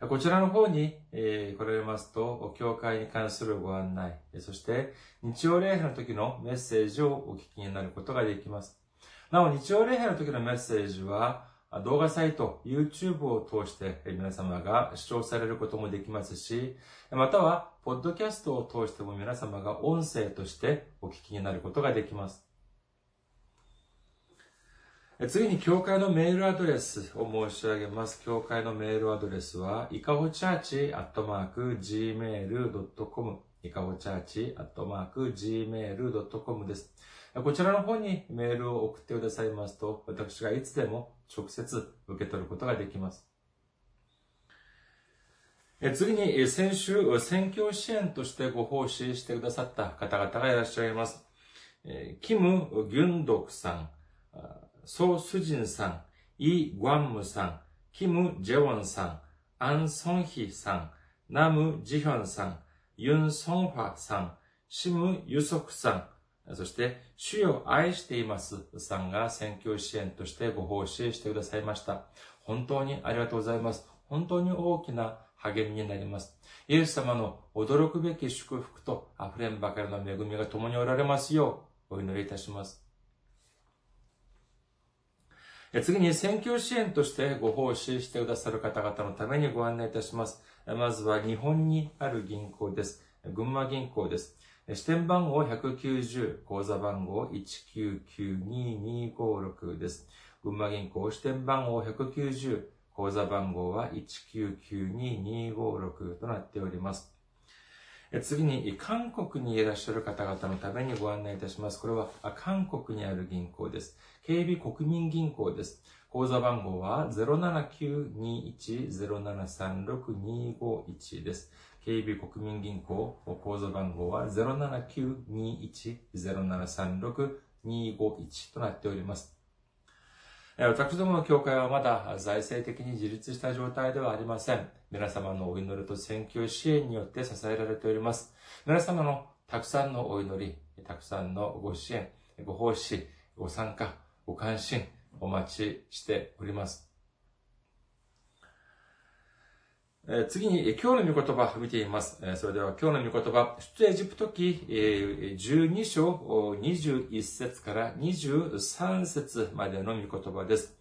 こちらの方に、え、来られますと、教会に関するご案内、そして日曜礼拝の時のメッセージをお聞きになることができます。なお、日曜礼拝の時のメッセージは、動画サイト、YouTube を通して皆様が視聴されることもできますし、または、ポッドキャストを通しても皆様が音声としてお聞きになることができます。次に、教会のメールアドレスを申し上げます。教会のメールアドレスは、いかほチャーチアットマーク gmail.com いかほチャーチアットマーク gmail.com です。こちらの方にメールを送ってくださいますと、私がいつでも直接受け取ることができます。次に、先週、選挙支援としてご奉仕してくださった方々がいらっしゃいます。キム・ギュンドクさん、ソ・スジンさん、イ・グワンムさん、キム・ジェウォンさん、アン・ソンヒさん、ナム・ジヒョンさん、ユン・ソンファさん、シム・ユソクさん、そして、主よ愛していますさんが選挙支援としてご奉仕してくださいました。本当にありがとうございます。本当に大きな励みになります。イエス様の驚くべき祝福と溢れんばかりの恵みが共におられますようお祈りいたします。次に選挙支援としてご奉仕してくださる方々のためにご案内いたします。まずは日本にある銀行です。群馬銀行です。支店番号190、口座番号1992256です。群馬銀行支店番号190、口座番号は1992256となっております。次に、韓国にいらっしゃる方々のためにご案内いたします。これは、韓国にある銀行です。警備国民銀行です。口座番号は07921-0736-251です。警備国民銀行、口座番号は07921-0736-251となっております。私どもの教会はまだ財政的に自立した状態ではありません。皆様のお祈りと選挙支援によって支えられております。皆様のたくさんのお祈り、たくさんのご支援、ご奉仕、ご参加、ご関心、お待ちしております。え次に今日の御言葉を見ています。えそれでは今日の御言葉、出エジプト記え12章21節から23節までの御言葉です。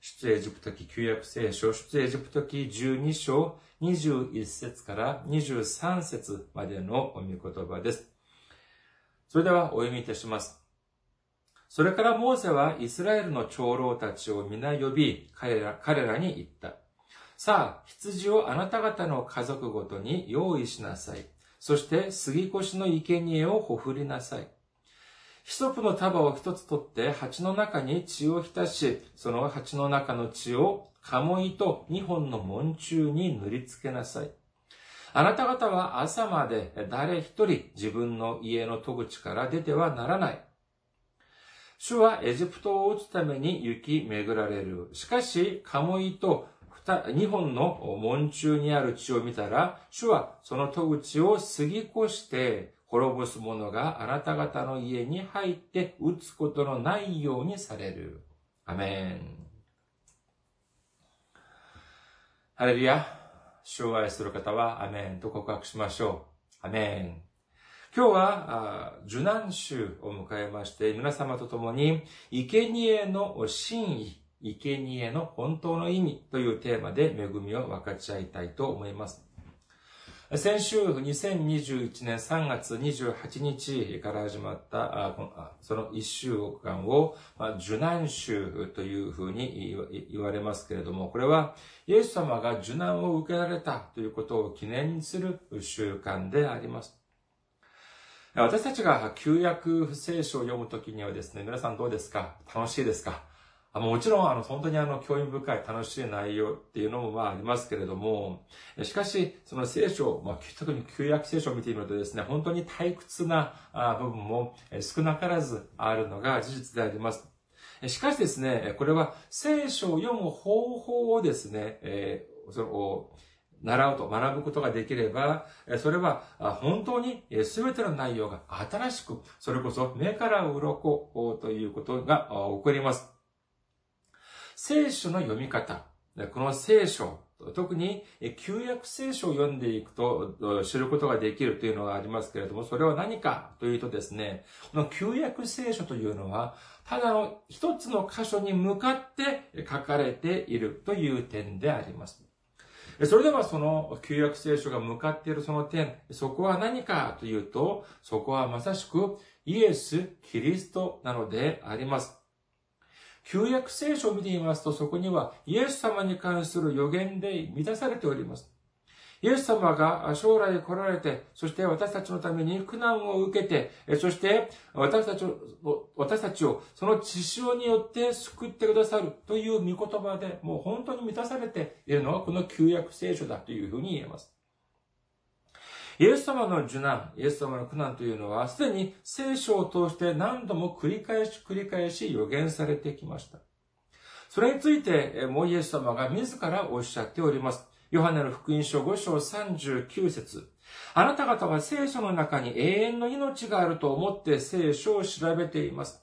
出エジプト記旧約聖書、出エジプト記12章21節から23節までの御言葉です。それではお読みいたします。それからモーセはイスラエルの長老たちを皆呼び、彼ら彼らに言った。さあ、羊をあなた方の家族ごとに用意しなさい。そして、杉越の生贄をほふりなさい。ヒソプの束を一つ取って、鉢の中に血を浸し、その鉢の中の血を、鴨居と二本の門中に塗りつけなさい。あなた方は朝まで誰一人自分の家の戸口から出てはならない。主はエジプトを打つために行き巡られる。しかし、鴨居と二本の門中にある血を見たら、主はその戸口を過ぎ越して滅ぼす者があなた方の家に入って撃つことのないようにされる。アメン。ハレルヤ。主を愛する方はアメンと告白しましょう。アメン。今日は、受難週を迎えまして、皆様と共に、生贄の真意、生贄の本当の意味というテーマで恵みを分かち合いたいと思います。先週、2021年3月28日から始まった、その一週間を、受難週というふうに言われますけれども、これは、イエス様が受難を受けられたということを記念する習慣であります。私たちが旧約聖書を読むときにはですね、皆さんどうですか？楽しいですか？もちろん、あの、本当にあの、興味深い楽しい内容っていうのもまあありますけれども、しかし、その聖書、まあ、特に旧約聖書を見てみるとですね、本当に退屈な部分も少なからずあるのが事実であります。しかしですね、これは聖書を読む方法をですね、えー、その、習うと学ぶことができれば、それは本当に全ての内容が新しく、それこそ目から鱗ということが起こります。聖書の読み方、この聖書、特に旧約聖書を読んでいくと知ることができるというのがありますけれども、それは何かというとですね、この旧約聖書というのは、ただの一つの箇所に向かって書かれているという点であります。それではその旧約聖書が向かっているその点、そこは何かというと、そこはまさしくイエス・キリストなのであります。旧約聖書を見てみますと、そこにはイエス様に関する予言で満たされております。イエス様が将来来られて、そして私たちのために苦難を受けて、そして私たちを、私たちをその血潮によって救ってくださるという御言葉で、もう本当に満たされているのはこの旧約聖書だというふうに言えます。イエス様の受難、イエス様の苦難というのは、すでに聖書を通して何度も繰り返し繰り返し予言されてきました。それについて、もうイエス様が自らおっしゃっております。ヨハネの福音書5章39節あなた方は聖書の中に永遠の命があると思って聖書を調べています。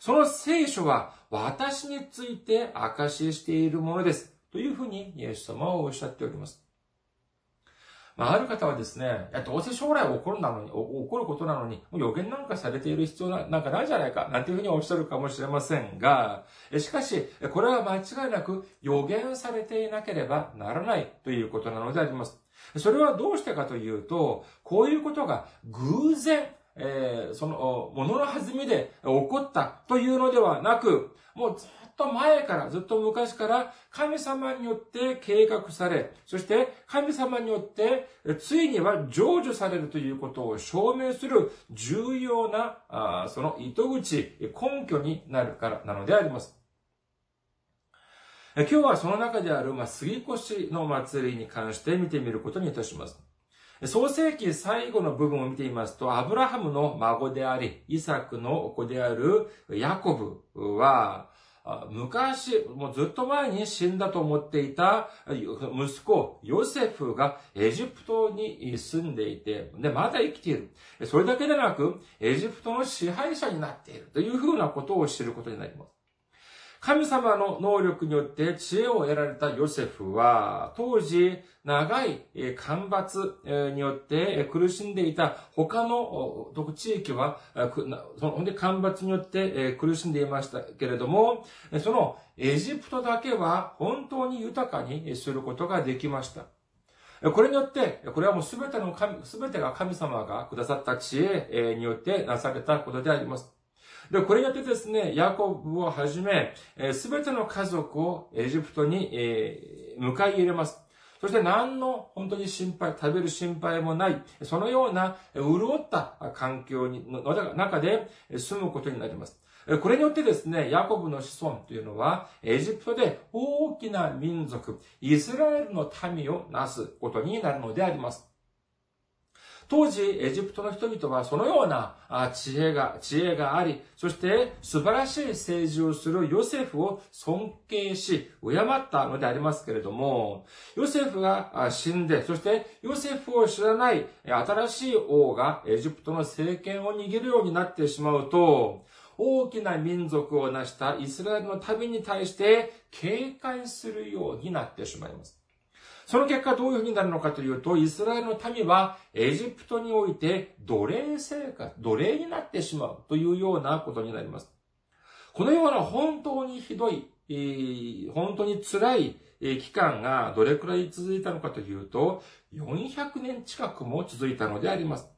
その聖書は私について証ししているものです。というふうにイエス様はおっしゃっております。まあ、ある方はですね、どうせ将来起こるなのに、起こることなのに、もう予言なんかされている必要なんかないじゃないか、なんていうふうにおっしゃるかもしれませんが、しかし、これは間違いなく予言されていなければならないということなのであります。それはどうしてかというと、こういうことが偶然、えー、その、ものの弾みで起こったというのではなく、もうずと前から、ずっと昔から神様によって計画され、そして神様によってついには成就されるということを証明する重要な、あその糸口、根拠になるからなのであります。今日はその中である、まあ、杉越の祭りに関して見てみることにいたします。創世記最後の部分を見てみますと、アブラハムの孫であり、イサクの子であるヤコブは、昔、もうずっと前に死んだと思っていた息子、ヨセフがエジプトに住んでいて、で、まだ生きている。それだけでなく、エジプトの支配者になっているというふうなことを知ることになります。神様の能力によって知恵を得られたヨセフは、当時、長い干ばつによって苦しんでいた他の地域は、ほんで干ばつによって苦しんでいましたけれども、そのエジプトだけは本当に豊かにすることができました。これによって、これはもうすべての神、すべてが神様がくださった知恵によってなされたことであります。で、これによってですね、ヤコブをはじめ、すべての家族をエジプトに、え迎え入れます。そして何の本当に心配、食べる心配もない、そのような潤った環境にの中で住むことになります。これによってですね、ヤコブの子孫というのは、エジプトで大きな民族、イスラエルの民をなすことになるのであります。当時、エジプトの人々はそのような知恵が、知恵があり、そして素晴らしい政治をするヨセフを尊敬し、敬ったのでありますけれども、ヨセフが死んで、そしてヨセフを知らない新しい王がエジプトの政権を握るようになってしまうと、大きな民族を成したイスラエルの民に対して警戒するようになってしまいます。その結果どういうふうになるのかというと、イスラエルの民はエジプトにおいて奴隷生活、奴隷になってしまうというようなことになります。このような本当にひどい、本当に辛い期間がどれくらい続いたのかというと、400年近くも続いたのであります。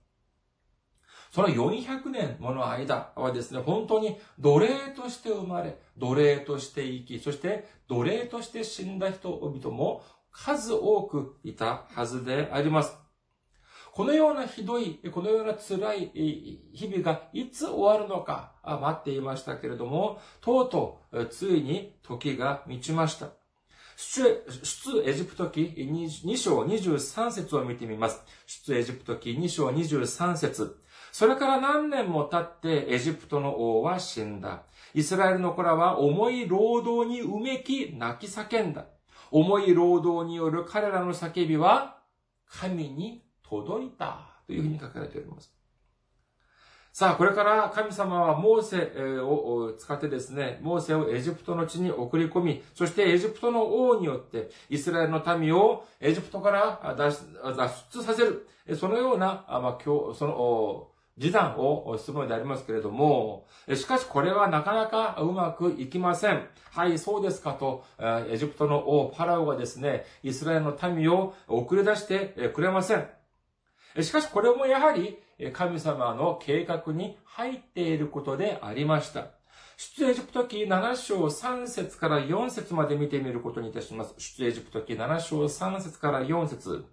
その400年もの間はですね、本当に奴隷として生まれ、奴隷として生き、そして奴隷として死んだ人々も数多くいたはずであります。このようなひどい、このような辛い日々がいつ終わるのか待っていましたけれども、とうとうついに時が満ちました。出エジプト記2章23節を見てみます。出エジプト記2章23節それから何年も経ってエジプトの王は死んだ。イスラエルの子らは重い労働にうめき泣き叫んだ。重い労働による彼らの叫びは神に届いたというふうに書かれております。さあ、これから神様はモーセを使ってですね、モーセをエジプトの地に送り込み、そしてエジプトの王によってイスラエルの民をエジプトから脱出させる。そのような、まあ、今日、その、示談をするのでありますけれども、しかしこれはなかなかうまくいきません。はい、そうですかと、エジプトの王、パラオがですね、イスラエルの民を送り出してくれません。しかしこれもやはり神様の計画に入っていることでありました。出エジプト記7章3節から4節まで見てみることにいたします。出エジプト記7章3節から4節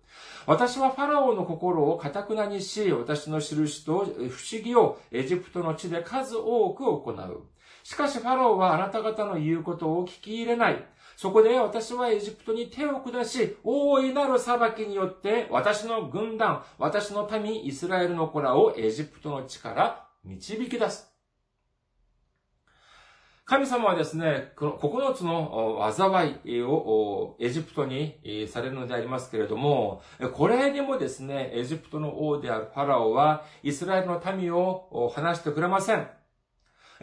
私はファラオの心を堅くなにし、私の印と不思議をエジプトの地で数多く行う。しかしファラオはあなた方の言うことを聞き入れない。そこで私はエジプトに手を下し、大いなる裁きによって私の軍団、私の民、イスラエルの子らをエジプトの地から導き出す。神様はですね、この9つの災いをエジプトにされるのでありますけれども、これにもですね、エジプトの王であるファラオはイスラエルの民を離してくれません。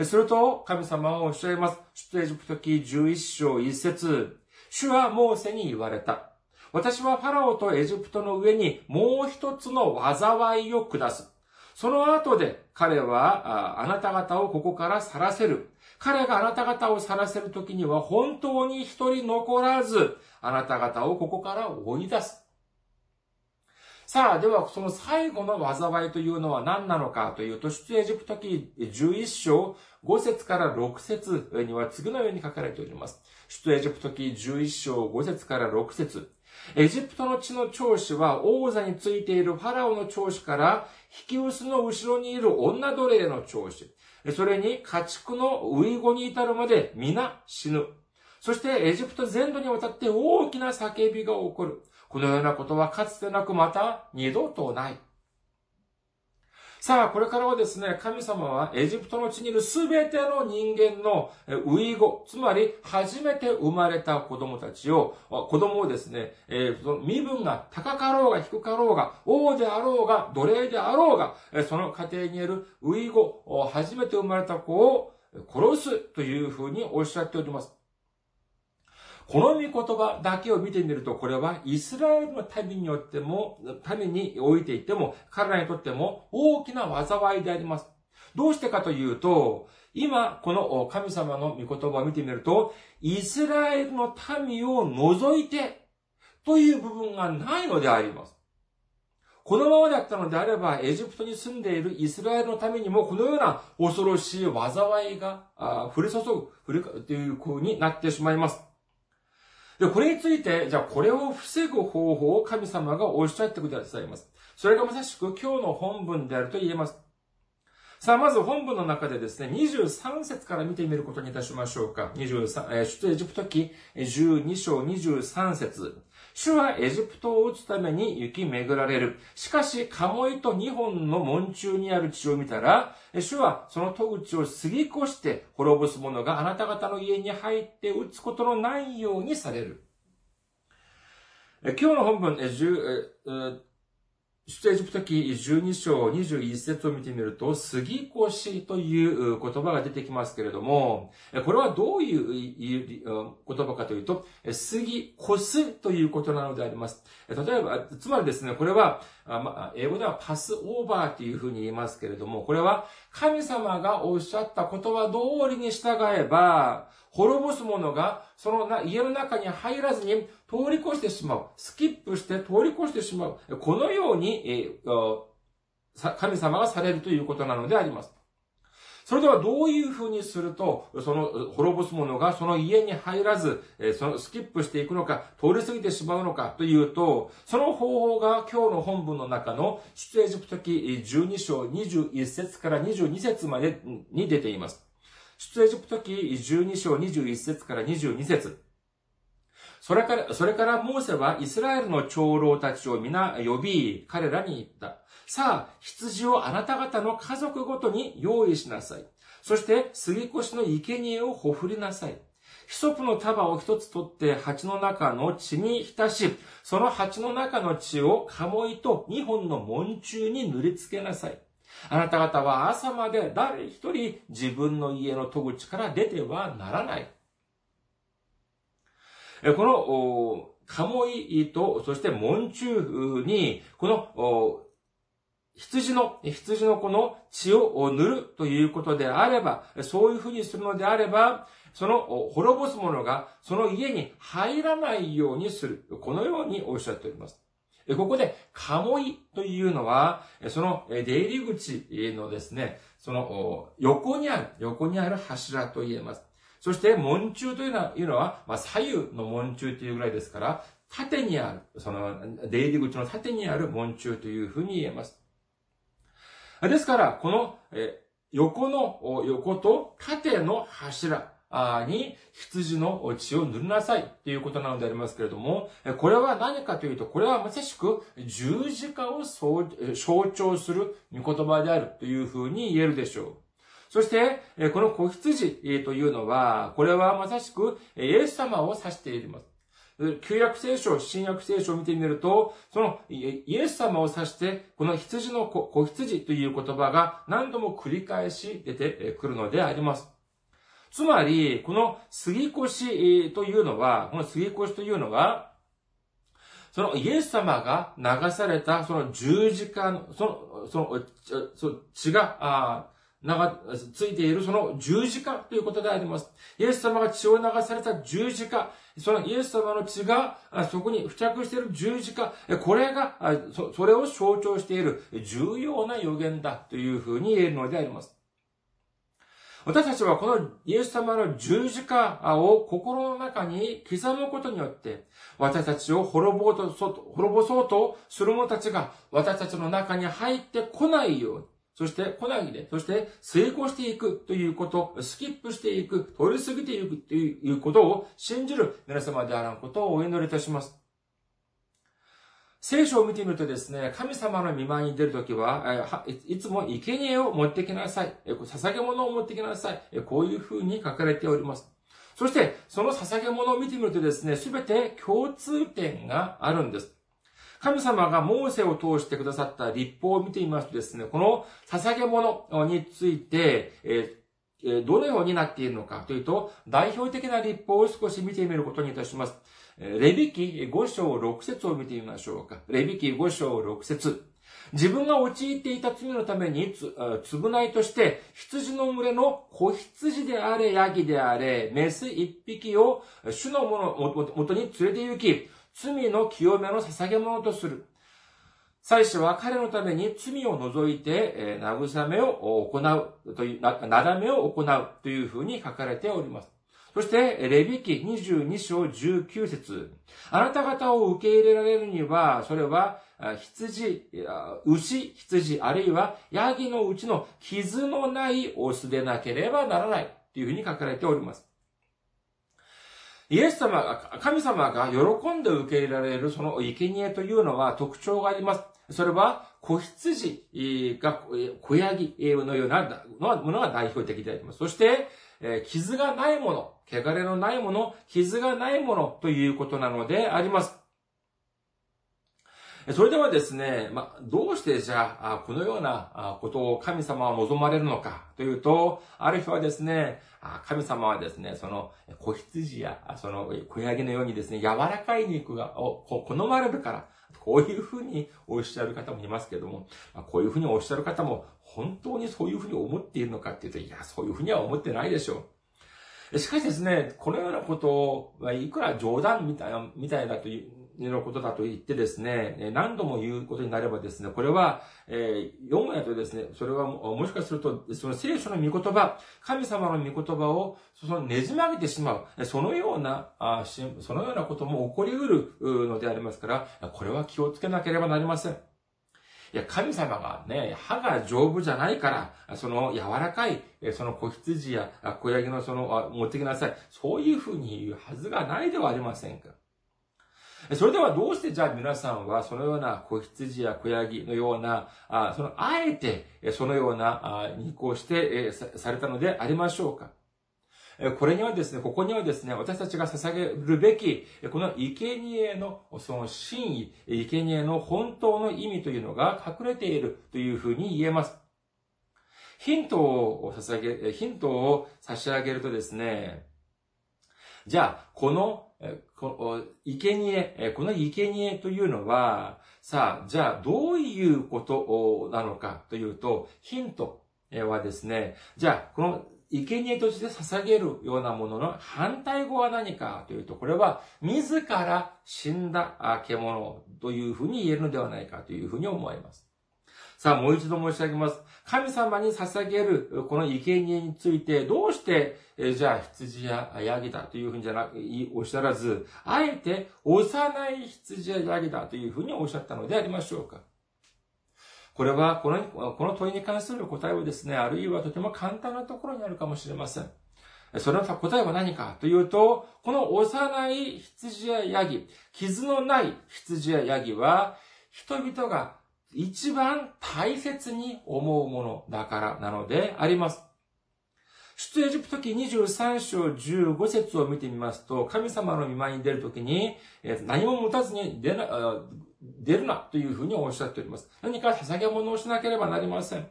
すると、神様はおっしゃいます。出エジプト記11章1節主はモーセに言われた。私はファラオとエジプトの上にもう一つの災いを下す。その後で彼はあなた方をここから去らせる。彼があなた方を去らせるときには本当に一人残らず、あなた方をここから追い出す。さあ、では、その最後の災いというのは何なのかというと、出エジプト記11章5節から6節には次のように書かれております。出エジプト記11章5節から6節エジプトの地の長子は王座についているファラオの長子から引き薄の後ろにいる女奴隷の長子、それに家畜のウイゴに至るまで皆死ぬ。そしてエジプト全土にわたって大きな叫びが起こる。このようなことはかつてなくまた二度とない。さあ、これからはですね、神様はエジプトの地にいるすべての人間のウイゴ、つまり初めて生まれた子供たちを、子供をですね、えー、身分が高かろうが低かろうが、王であろうが、奴隷であろうが、その家庭にいるウイゴ、初めて生まれた子を殺すというふうにおっしゃっております。この御言葉だけを見てみると、これはイスラエルの民によっても、民においていても、彼らにとっても大きな災いであります。どうしてかというと、今、この神様の御言葉を見てみると、イスラエルの民を除いて、という部分がないのであります。このままだったのであれば、エジプトに住んでいるイスラエルのためにも、このような恐ろしい災いが降り注ぐ、降りという風になってしまいます。で、これについて、じゃあこれを防ぐ方法を神様がおっしゃってくださいます。それがまさしく今日の本文であると言えます。さあ、まず本文の中でですね、23節から見てみることにいたしましょうか。23、えー、出エジプト記12章23節主はエジプトを撃つために雪巡られる。しかし、カモイと2本の門中にある血を見たら、主はその戸口を過ぎ越して滅ぼす者があなた方の家に入って撃つことのないようにされる。今日の本文、出エジプト記12章21節を見てみると、杉越という言葉が出てきますけれども、これはどういう言葉かというと、杉越ということなのであります。例えば、つまりですね、これは、英語ではパスオーバーというふうに言いますけれども、これは神様がおっしゃった言葉通りに従えば、滅ぼす者がその家の中に入らずに通り越してしまう。スキップして通り越してしまう。このように、神様がされるということなのであります。それではどういうふうにすると、その滅ぼす者がその家に入らず、そのスキップしていくのか、通り過ぎてしまうのかというと、その方法が今日の本文の中の出エジプト記12章21節から22節までに出ています。出エジプト記12章21節から22節それから、それからモーセはイスラエルの長老たちを皆呼び、彼らに言った。さあ、羊をあなた方の家族ごとに用意しなさい。そして、杉越の生贄をほふりなさい。ヒソプの束を一つ取って鉢の中の血に浸し、その鉢の中の血を鴨居と二本の門中に塗りつけなさい。あなた方は朝まで誰一人自分の家の戸口から出てはならない。この、鴨居と、そして門中に、この、羊の、羊のこの血を塗るということであれば、そういうふうにするのであれば、その滅ぼす者がその家に入らないようにする。このようにおっしゃっております。ここで、鴨居というのは、その出入り口のですね、その横にある、横にある柱と言えます。そして、門中というのは、まあ、左右の門中というぐらいですから、縦にある、その、出入り口の縦にある門中というふうに言えます。ですから、この、横の、横と縦の柱に羊の血を塗りなさいということなのでありますけれども、これは何かというと、これはまさしく十字架を象徴する御言葉であるというふうに言えるでしょう。そして、この子羊というのは、これはまさしくイエス様を指しています。旧約聖書、新約聖書を見てみると、そのイエス様を指して、この羊の子、子羊という言葉が何度も繰り返し出てくるのであります。つまり、この杉越というのは、この杉越というのは、そのイエス様が流されたその十字架の、その、その、その血が、名がついているその十字架ということであります。イエス様が血を流された十字架、そのイエス様の血がそこに付着している十字架、これが、それを象徴している重要な予言だというふうに言えるのであります。私たちはこのイエス様の十字架を心の中に刻むことによって、私たちを滅ぼうと、滅ぼそうとする者たちが私たちの中に入ってこないように、そして、来ないで、そして成功していくということ、スキップしていく、通り過ぎていくということを信じる皆様であらんことをお祈りいたします。聖書を見てみるとですね、神様の見舞いに出るときは、いつも生贄を持ってきなさい。捧げ物を持ってきなさい。こういうふうに書かれております。そして、その捧げ物を見てみるとですね、すべて共通点があるんです。神様がモーセを通してくださった立法を見てみますとですね、この捧げ物について、どのようになっているのかというと、代表的な立法を少し見てみることにいたします。レビキ5章6節を見てみましょうか。レビキ5章6節自分が陥っていた罪のためにつ、償いとして、羊の群れの子羊であれ、ヤギであれ、メス一匹を主のもとに連れて行き、罪の清めの捧げ物とする。祭司は彼のために罪を除いて、えー、慰めを行うという、な、なだめを行うというふうに書かれております。そして、レビ記22章19節あなた方を受け入れられるには、それは、羊、牛、羊、あるいは、ヤギのうちの傷のないオスでなければならないというふうに書かれております。イエス様が、神様が喜んで受け入れられるその生贄というのは特徴があります。それは、子羊が小ヤギのようなものが代表的であります。そして、え傷がないもの、汚れのないもの、傷がないものということなのであります。それではですね、まどうしてじゃあ、このようなことを神様は望まれるのかというと、ある日はですね、神様はですね、その子羊や、その小ヤギのようにですね、柔らかい肉がを好まれるから、こういうふうにおっしゃる方もいますけども、こういうふうにおっしゃる方も、本当にそういうふうに思っているのかっていうと、いや、そういうふうには思ってないでしょう。しかしですね、このようなことを、いくら冗談みたいな、みたいだという、のことだと言ってですね、何度も言うことになればですね、これは、えー、読むやとですね、それはもしかすると、その聖書の御言葉、神様の御言葉を、そのねじ曲げてしまう、そのような、あそのようなことも起こり得るのでありますから、これは気をつけなければなりません。いや、神様がね、歯が丈夫じゃないから、その柔らかい、その子羊や子ヤギのその、持ってきなさい。そういうふうに言うはずがないではありませんか。それではどうしてじゃあ皆さんはそのような子羊や子ヤギのような、あその、あえてそのような肉をしてされたのでありましょうかこれにはですね、ここにはですね、私たちが捧げるべき、この生贄のその真意、生贄の本当の意味というのが隠れているというふうに言えます。ヒントを捧げ、ヒントを差し上げるとですね、じゃあ、この、この、生贄、この生贄というのは、さあ、じゃあ、どういうことなのかというと、ヒントはですね、じゃあ、この生贄として捧げるようなものの反対語は何かというと、これは自ら死んだ獣というふうに言えるのではないかというふうに思います。さあ、もう一度申し上げます。神様に捧げるこの生贄について、どうして、えじゃあ羊やヤギだというふうにじゃなく、おっしゃらず、あえて幼い羊やヤギだというふうにおっしゃったのでありましょうか。これは、この、この問いに関する答えはですね、あるいはとても簡単なところにあるかもしれません。その答えは何かというと、この幼い羊やヤギ、傷のない羊やヤギは、人々が一番大切に思うものだからなのであります。出エジプト記23章15節を見てみますと、神様の見舞いに出るときに、何も持たずに出な、出るなというふうにおっしゃっております。何か捧げ物をしなければなりません。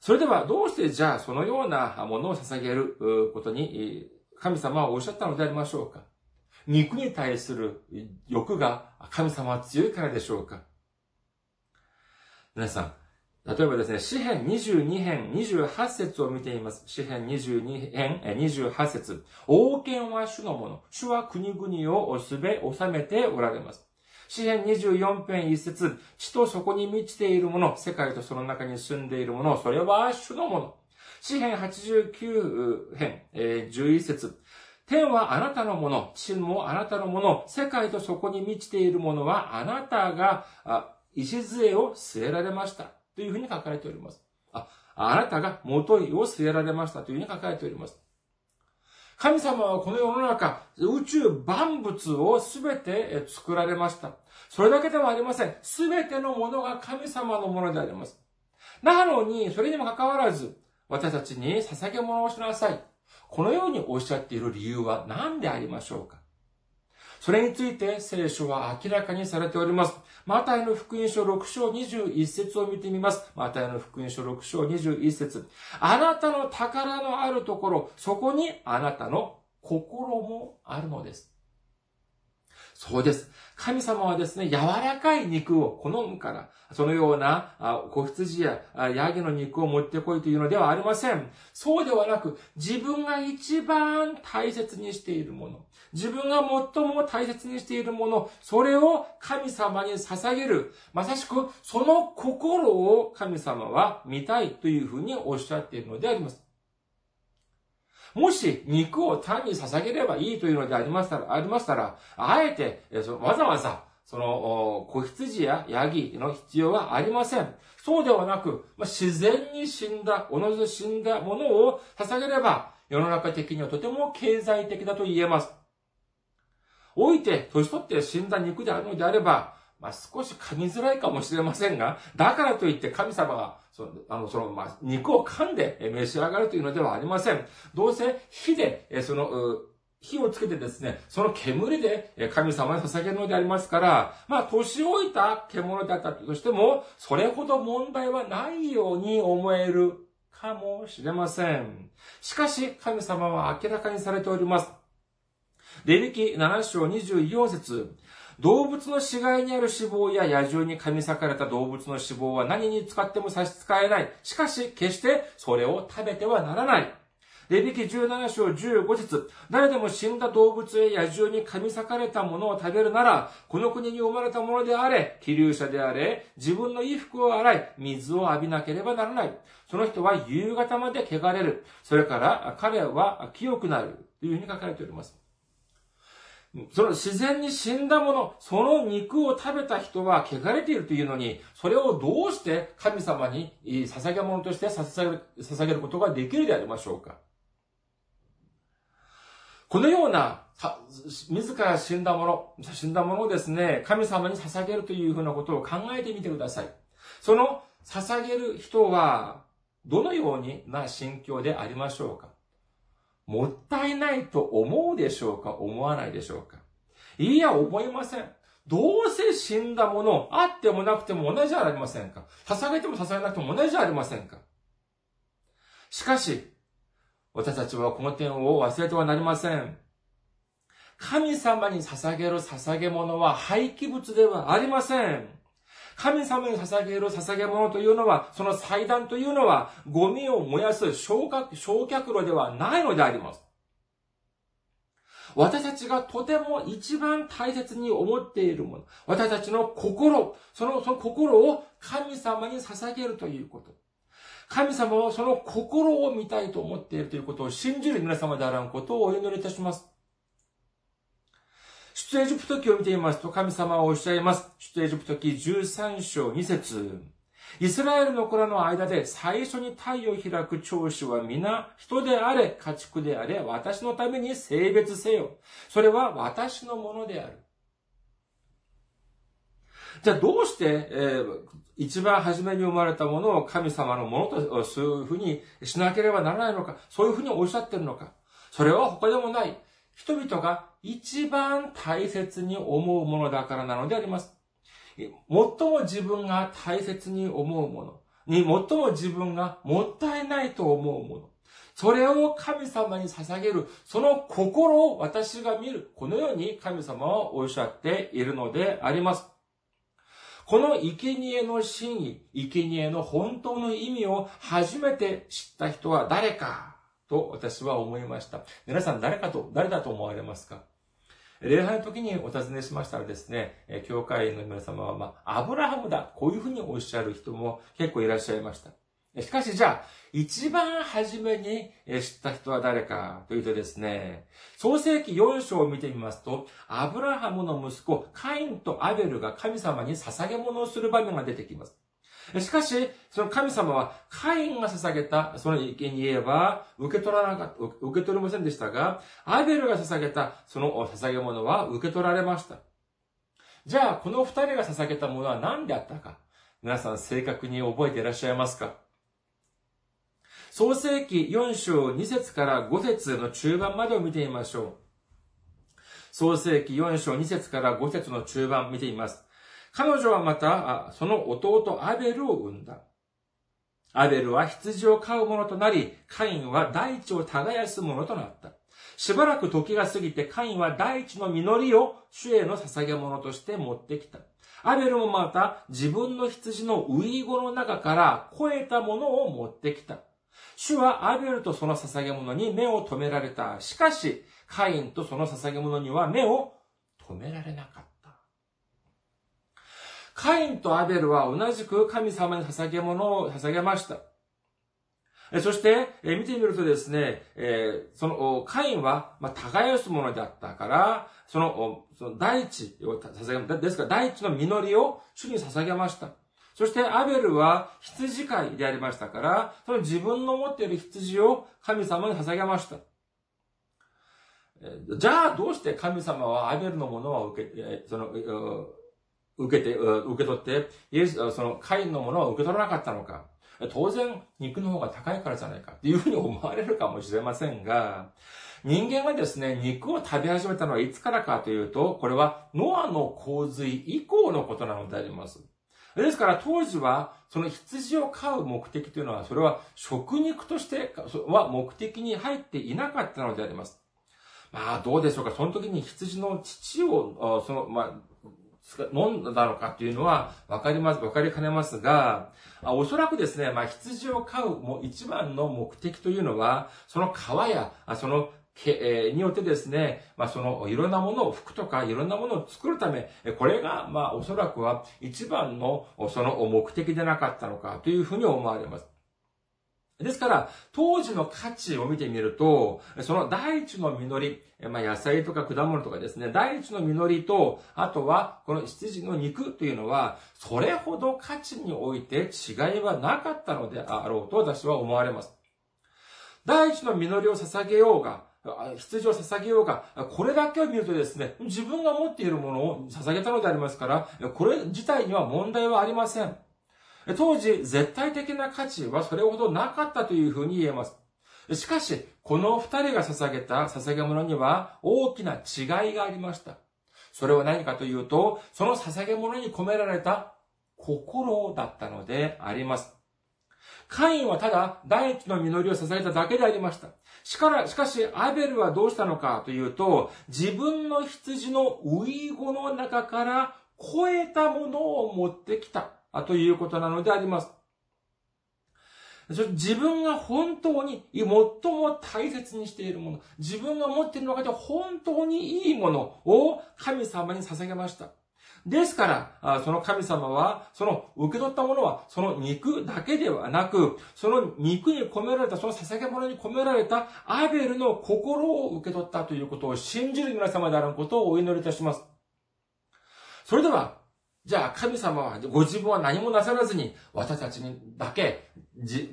それではどうしてじゃあそのようなものを捧げることに神様はおっしゃったのでありましょうか肉に対する欲が神様は強いからでしょうか皆さん、例えばですね、詩編22編28節を見ています。詩編22編28節王権は主のもの。主は国々をすべ治めておられます。詩編24編一節、地とそこに満ちているもの、世界とその中に住んでいるもの、それは主のもの。詩編89編、えー、11節、天はあなたのもの、地もあなたのもの、世界とそこに満ちているものはあなたが、礎を据えられました。というふうに書かれております。あ、あなたが元いを据えられましたというふうに書かれております。神様はこの世の中、宇宙万物をすべて作られました。それだけではありません。すべてのものが神様のものであります。なのに、それにもかかわらず、私たちに捧げ物をしなさい。このようにおっしゃっている理由は何でありましょうかそれについて聖書は明らかにされております。マタイの福音書6章21節を見てみます。マタイの福音書6章21節あなたの宝のあるところ、そこにあなたの心もあるのです。そうです。神様はですね、柔らかい肉を好むから、そのような子羊やヤギの肉を持ってこいというのではありません。そうではなく、自分が一番大切にしているもの、自分が最も大切にしているもの、それを神様に捧げる。まさしく、その心を神様は見たいというふうにおっしゃっているのであります。もし肉を単に捧げればいいというのでありましたら、ありましたら、あえて、わざわざ、その、子羊やヤギの必要はありません。そうではなく、自然に死んだ、おのず死んだものを捧げれば、世の中的にはとても経済的だと言えます。置いて、年取って死んだ肉であるのであれば、まあ、少し噛みづらいかもしれませんが、だからといって神様が、その、あの、その、まあ、肉を噛んで召し上がるというのではありません。どうせ火で、その、火をつけてですね、その煙で神様に捧げるのでありますから、まあ、年老いた獣だったとしても、それほど問題はないように思えるかもしれません。しかし、神様は明らかにされております。レビキ7章24節動物の死骸にある脂肪や野獣に噛み裂かれた動物の脂肪は何に使っても差し支えない。しかし、決してそれを食べてはならない。レビキ17章15節誰でも死んだ動物や野獣に噛み裂かれたものを食べるなら、この国に生まれたものであれ、気流者であれ、自分の衣服を洗い、水を浴びなければならない。その人は夕方まで汚れる。それから彼は清くなる。というふうに書かれております。その自然に死んだもの、その肉を食べた人は汚れているというのに、それをどうして神様に捧げ物として捧げることができるでありましょうかこのような、自ら死んだもの、死んだものをですね、神様に捧げるというふうなことを考えてみてください。その捧げる人は、どのような心境でありましょうかもったいないと思うでしょうか？思わないでしょうか？いや、思いません。どうせ死んだもの、あってもなくても同じじゃありませんか？捧げても捧げなくても同じじゃありませんか？しかし、私たちはこの点を忘れてはなりません。神様に捧げる捧げ物は廃棄物ではありません。神様に捧げる捧げ物というのは、その祭壇というのは、ゴミを燃やす焼却焼却炉ではないのであります。私たちがとても一番大切に思っているもの、私たちの心、その、その心を神様に捧げるということ。神様はその心を見たいと思っているということを信じる皆様であらんことをお祈りいたします。出エジプト記を見てみますと、神様はおっしゃいます。出エジプト記13章2節イスラエルの子らの間で最初に太陽を開く長子は皆人であれ、家畜であれ、私のために性別せよ。それは私のものである。じゃあどうして、えー、一番初めに生まれたものを神様のものと、そういうふうにしなければならないのか、そういうふうにおっしゃってるのか。それは他でもない。人々が一番大切に思うものだからなのであります。最も自分が大切に思うものに、最も自分がもったいないと思うもの。それを神様に捧げる、その心を私が見る。このように神様はおっしゃっているのであります。この生贄の真意、生贄の本当の意味を初めて知った人は誰かと私は思いました。皆さん誰かと、誰だと思われますか？礼拝の時にお尋ねしましたらですね、教会の皆様は、まあ、アブラハムだ、こういうふうにおっしゃる人も結構いらっしゃいました。しかしじゃあ、一番初めに知った人は誰かというとですね、創世記4章を見てみますと、アブラハムの息子、カインとアベルが神様に捧げ物をする場面が出てきます。しかし、その神様は、カインが捧げた、その生贄は、受け取らなかった、受け取れませんでしたが、アベルが捧げた、その捧げ物は受け取られました。じゃあ、この二人が捧げたものは何であったか？皆さん正確に覚えていらっしゃいますか？創世記4章2節から5節の中盤までを見てみましょう。創世記4章2節から5節の中盤見てみます。彼女はまた、その弟アベルを産んだ。アベルは羊を飼う者となり、カインは大地を耕す者となった。しばらく時が過ぎてカインは大地の実りを主への捧げ物として持ってきた。アベルもまた自分の羊のウイゴの中から超えたものを持ってきた。主はアベルとその捧げ物に目を留められた。しかし、カインとその捧げ物には目を留められなかった。カインとアベルは同じく神様に捧げ物を捧げました。そして、見てみるとですね、その、カインは、まあ、耕すものであったから、その、その大地を捧げ、ですから大地の実りを主に捧げました。そして、アベルは羊飼いでありましたから、その自分の持っている羊を神様に捧げました。じゃあ、どうして神様はアベルのものを受け、その、受けて、受け取って、イエス、その、カインのものを受け取らなかったのか。当然、肉の方が高いからじゃないかっていうふうに思われるかもしれませんが、人間がですね、肉を食べ始めたのはいつからかというと、これはノアの洪水以降のことなのであります。ですから当時は、その羊を飼う目的というのは、それは食肉としては目的に入っていなかったのであります。まあ、どうでしょうか。その時に羊の乳を、その、まあ、飲んだのかっていうのは分かります、分かりかねますが、おそらくですね、まあ羊を飼うも一番の目的というのは、その皮や、その毛によってですね、まあそのいろんなものを、服とかいろんなものを作るため、これがまあおそらくは一番のその目的でなかったのかというふうに思われます。ですから、当時の価値を見てみると、その第一の実り、まあ、野菜とか果物とかですね、第一の実りと、あとは、この羊の肉というのは、それほど価値において違いはなかったのであろうと私は思われます。第一の実りを捧げようが、羊を捧げようが、これだけを見るとですね、自分が持っているものを捧げたのでありますから、これ自体には問題はありません。当時、絶対的な価値はそれほどなかったというふうに言えます。しかし、この二人が捧げた捧げ物には大きな違いがありました。それは何かというと、その捧げ物に込められた心だったのであります。カインはただ第一の実りを捧げただけでありました。しから、しかし、アベルはどうしたのかというと、自分の羊のウイゴの中から超えたものを持ってきた。ということなのであります。自分が本当に最も大切にしているもの、自分が持っている中で本当にいいものを神様に捧げました。ですから、その神様は、その受け取ったものは、その肉だけではなく、その肉に込められた、その捧げ物に込められたアベルの心を受け取ったということを信じる皆様であることをお祈りいたします。それでは、じゃあ神様は、ご自分は何もなさらずに、私たちにだけ、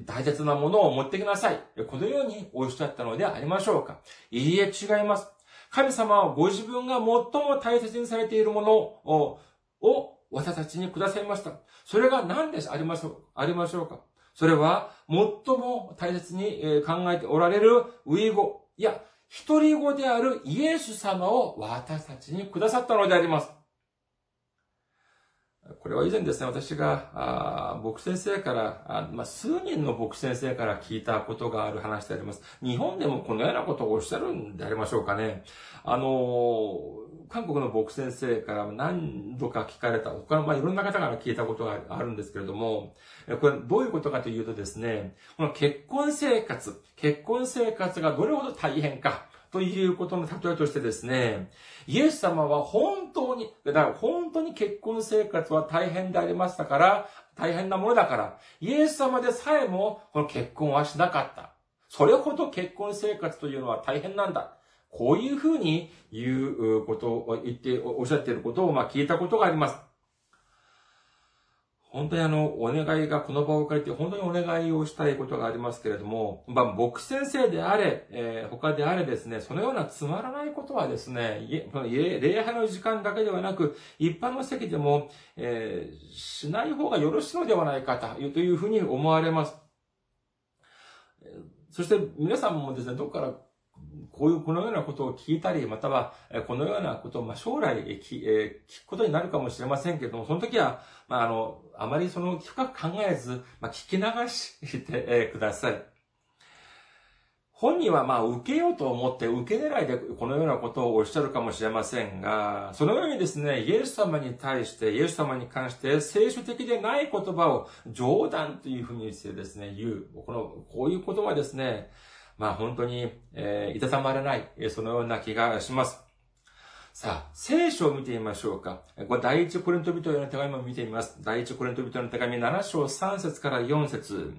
大切なものを持ってきなさい。このようにおっしゃったのでありましょうか。いいえ、違います。神様はご自分が最も大切にされているものを、を私たちにくださいました。それが何でありましょう、ありましょうか？それは、最も大切に考えておられるウイ語、いや、一人語であるイエス様を私たちにくださったのであります。これは以前ですね、私が、あ牧先生から、あまあ、数人の牧先生から聞いたことがある話であります。日本でもこのようなことをおっしゃるんでありましょうかね。あの、韓国の牧先生から何度か聞かれた、他の、まあ、いろんな方から聞いたことがあるんですけれども、これどういうことかというとですね、この結婚生活、結婚生活がどれほど大変か、ということの例えとしてですね、イエス様は本当に、だから本当に結婚生活は大変でありましたから、大変なものだから、イエス様でさえもこの結婚はしなかった。それほど結婚生活というのは大変なんだ。こういうふうに言うことを言って、おっしゃっていることをま聞いたことがあります。本当にあの、お願いが、この場を借りて、本当にお願いをしたいことがありますけれども、まあ、牧先生であれ、えー、他であれですね、そのようなつまらないことはですね、礼拝の時間だけではなく、一般の席でも、えー、しない方がよろしいのではないかというふうに思われます。そして皆さんもですね、どこからこういう、このようなことを聞いたり、または、このようなことを、まあ、将来聞、え聞くことになるかもしれませんけども、その時は、まあ、あの、あまりその深く考えず、まあ、聞き流してください。本人はまあ受けようと思って受け狙いでこのようなことをおっしゃるかもしれませんが、そのようにですね、イエス様に対して、イエス様に関して聖書的でない言葉を冗談というふうにしてですね、言う。この、こういう言葉ですね、まあ本当に、えー、いたたまれない、そのような気がします。さあ、聖書を見てみましょうか。これ、第一コリント人への手紙も見てみます。第一コリント人の手紙7章3節から4節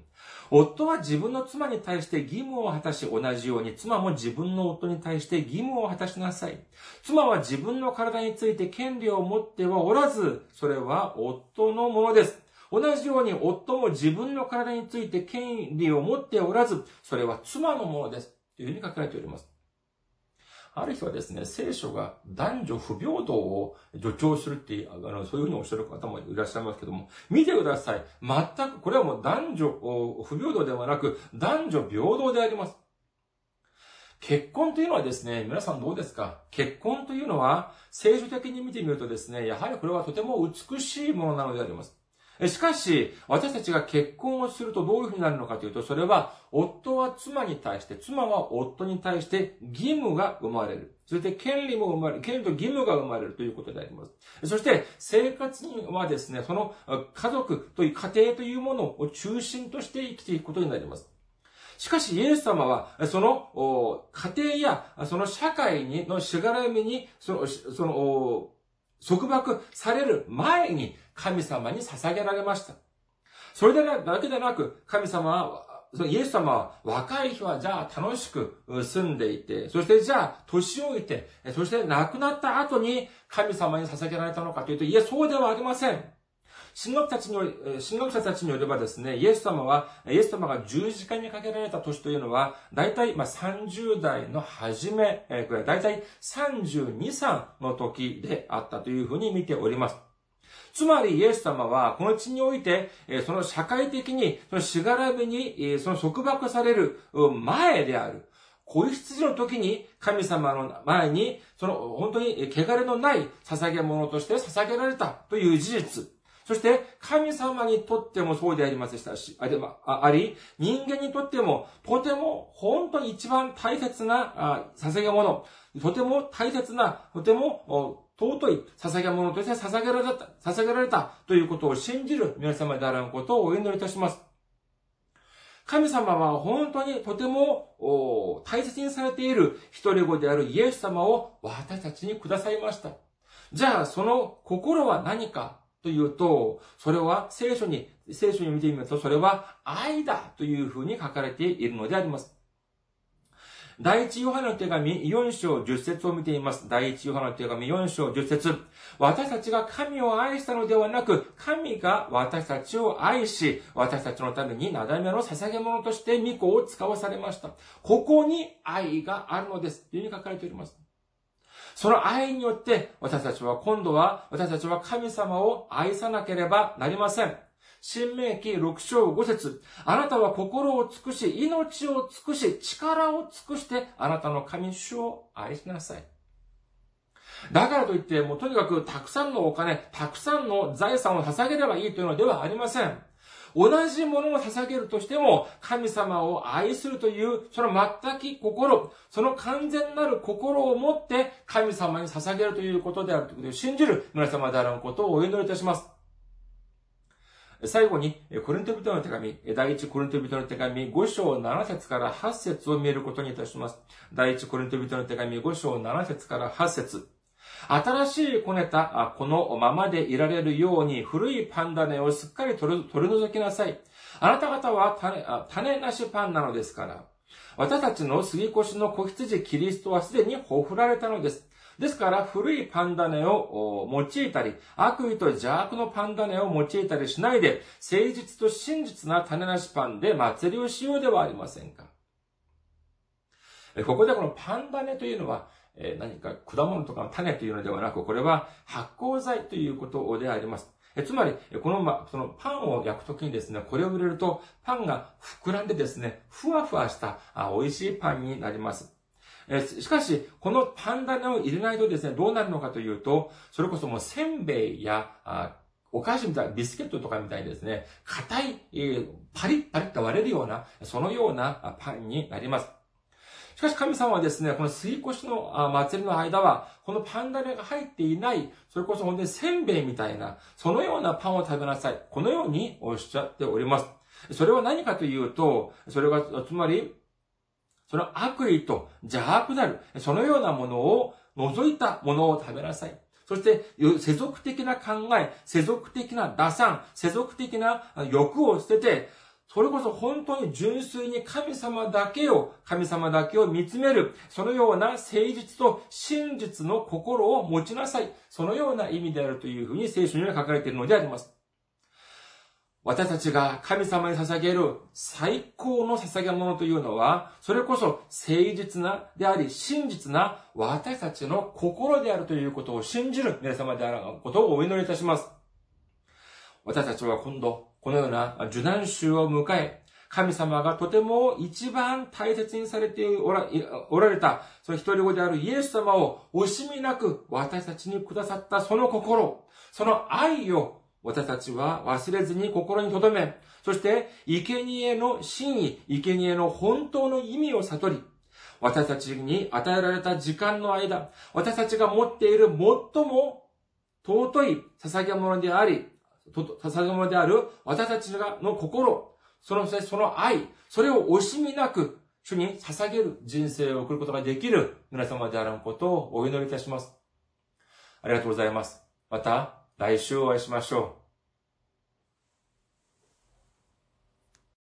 夫は自分の妻に対して義務を果たし、同じように妻も自分の夫に対して義務を果たしなさい。妻は自分の体について権利を持ってはおらず、それは夫のものです。同じように夫も自分の体について権利を持っておらず、それは妻のものです。というふうに書かれております。ある人はですね、聖書が男女不平等を助長するっていう、あの、そういうふうにおっしゃる方もいらっしゃいますけども、見てください。全く、これはもう男女不平等ではなく、男女平等であります。結婚というのはですね、皆さんどうですか？結婚というのは、聖書的に見てみるとですね、やはりこれはとても美しいものなのであります。しかし、私たちが結婚をするとどういうふうになるのかというと、それは、夫は妻に対して、妻は夫に対して義務が生まれる。そして権利も生まれる。権利と義務が生まれるということであります。そして、生活にはですね、その家族という家庭というものを中心として生きていくことになります。しかし、イエス様は、その、家庭や、その社会に、のしがらみに、その、その、束縛される前に神様に捧げられました。それだけでなく、神様は、イエス様は若い日はじゃあ楽しく住んでいて、そしてじゃあ年老いて、そして亡くなった後に神様に捧げられたのかというと、いや、そうではありません。神学たちに、神学者たちによればですね、イエス様は、イエス様が十字架にかけられた年というのは、大体、まあ、30代の初め、えー、大体32、3の時であったというふうに見ております。つまりイエス様は、この地において、その社会的に、そのしがらみに、その束縛される前である。子羊の時に神様の前に、その本当に汚れのない捧げ物として捧げられたという事実。そして、神様にとってもそうでありましたし、ああり、人間にとっても、とても、本当に一番大切な捧げ物、とても大切な、とても尊い捧げ物として捧げられた、捧げられたということを信じる皆様であることをお祈りいたします。神様は本当にとても大切にされている一人子であるイエス様を私たちにくださいました。じゃあ、その心は何かというと、それは聖書に、聖書に見てみると、それは愛だというふうに書かれているのであります。第一ヨハネの手紙4章10節を見ています。第一ヨハネの手紙4章10節私たちが神を愛したのではなく、神が私たちを愛し、私たちのためになだめの捧げ物として御子を使わされました。ここに愛があるのです。というふうに書かれております。その愛によって私たちは今度は私たちは神様を愛さなければなりません。新明記6章5節あなたは心を尽くし、命を尽くし、力を尽くして、あなたの神主を愛しなさい。だからといって、もうとにかくたくさんのお金、たくさんの財産を捧げればいいというのではありません。同じものを捧げるとしても、神様を愛するという、その全き心、その完全なる心を持って、神様に捧げるということであるということを信じる皆様であることをお祈りいたします。最後に、コリント人の手紙、第一コリント人の手紙5章7節から8節を見ることにいたします。第一コリント人の手紙5章7節から8節新しいこねた、このままでいられるように古いパン種をすっかり取り除きなさい。あなた方は種種なしパンなのですから。私たちの杉越の子羊キリストはすでにほふられたのです。ですから、古いパン種を用いたり、悪意と邪悪のパン種を用いたりしないで、誠実と真実な種なしパンで祭りをしようではありませんか。ここでこのパン種というのは、え何か果物とかの種というのではなく、これは発酵剤ということであります。えつまり、この、ま、そのパンを焼くときにですね、これを入れると、パンが膨らんでですね、ふわふわしたあ美味しいパンになります。えしかし、このパン種を入れないとですね、どうなるのかというと、それこそもうせんべいや、あお菓子みたいな、ビスケットとかみたいにですね、硬い、えー、パリッパリッと割れるような、そのようなパンになります。しかし神様はですね、この水越しの祭りの間は、このパンダネが入っていない、それこそ本当にせんべいみたいな、そのようなパンを食べなさい。このようにおっしゃっております。それは何かというと、それが、つまり、その悪意と邪悪なる、そのようなものを除いたものを食べなさい。そして、世俗的な考え、世俗的な打算、世俗的な欲を捨てて、それこそ本当に純粋に神様だけを、神様だけを見つめる、そのような誠実と真実の心を持ちなさい。そのような意味であるというふうに聖書には書かれているのであります。私たちが神様に捧げる最高の捧げ物というのは、それこそ誠実なであり、真実な私たちの心であるということを信じる皆様であることをお祈りいたします。私たちは今度、このような受難週を迎え、神様がとても一番大切にされておらおられた、その一人子であるイエス様を惜しみなく私たちにくださったその心、その愛を私たちは忘れずに心に留め、そして、生贄の真意、生贄の本当の意味を悟り、私たちに与えられた時間の間、私たちが持っている最も尊い捧げ物であり、捧げ物である私たちの心、その、その愛、それを惜しみなく、主に捧げる人生を送ることができる皆様であることをお祈りいたします。ありがとうございます。また来週お会いしましょう。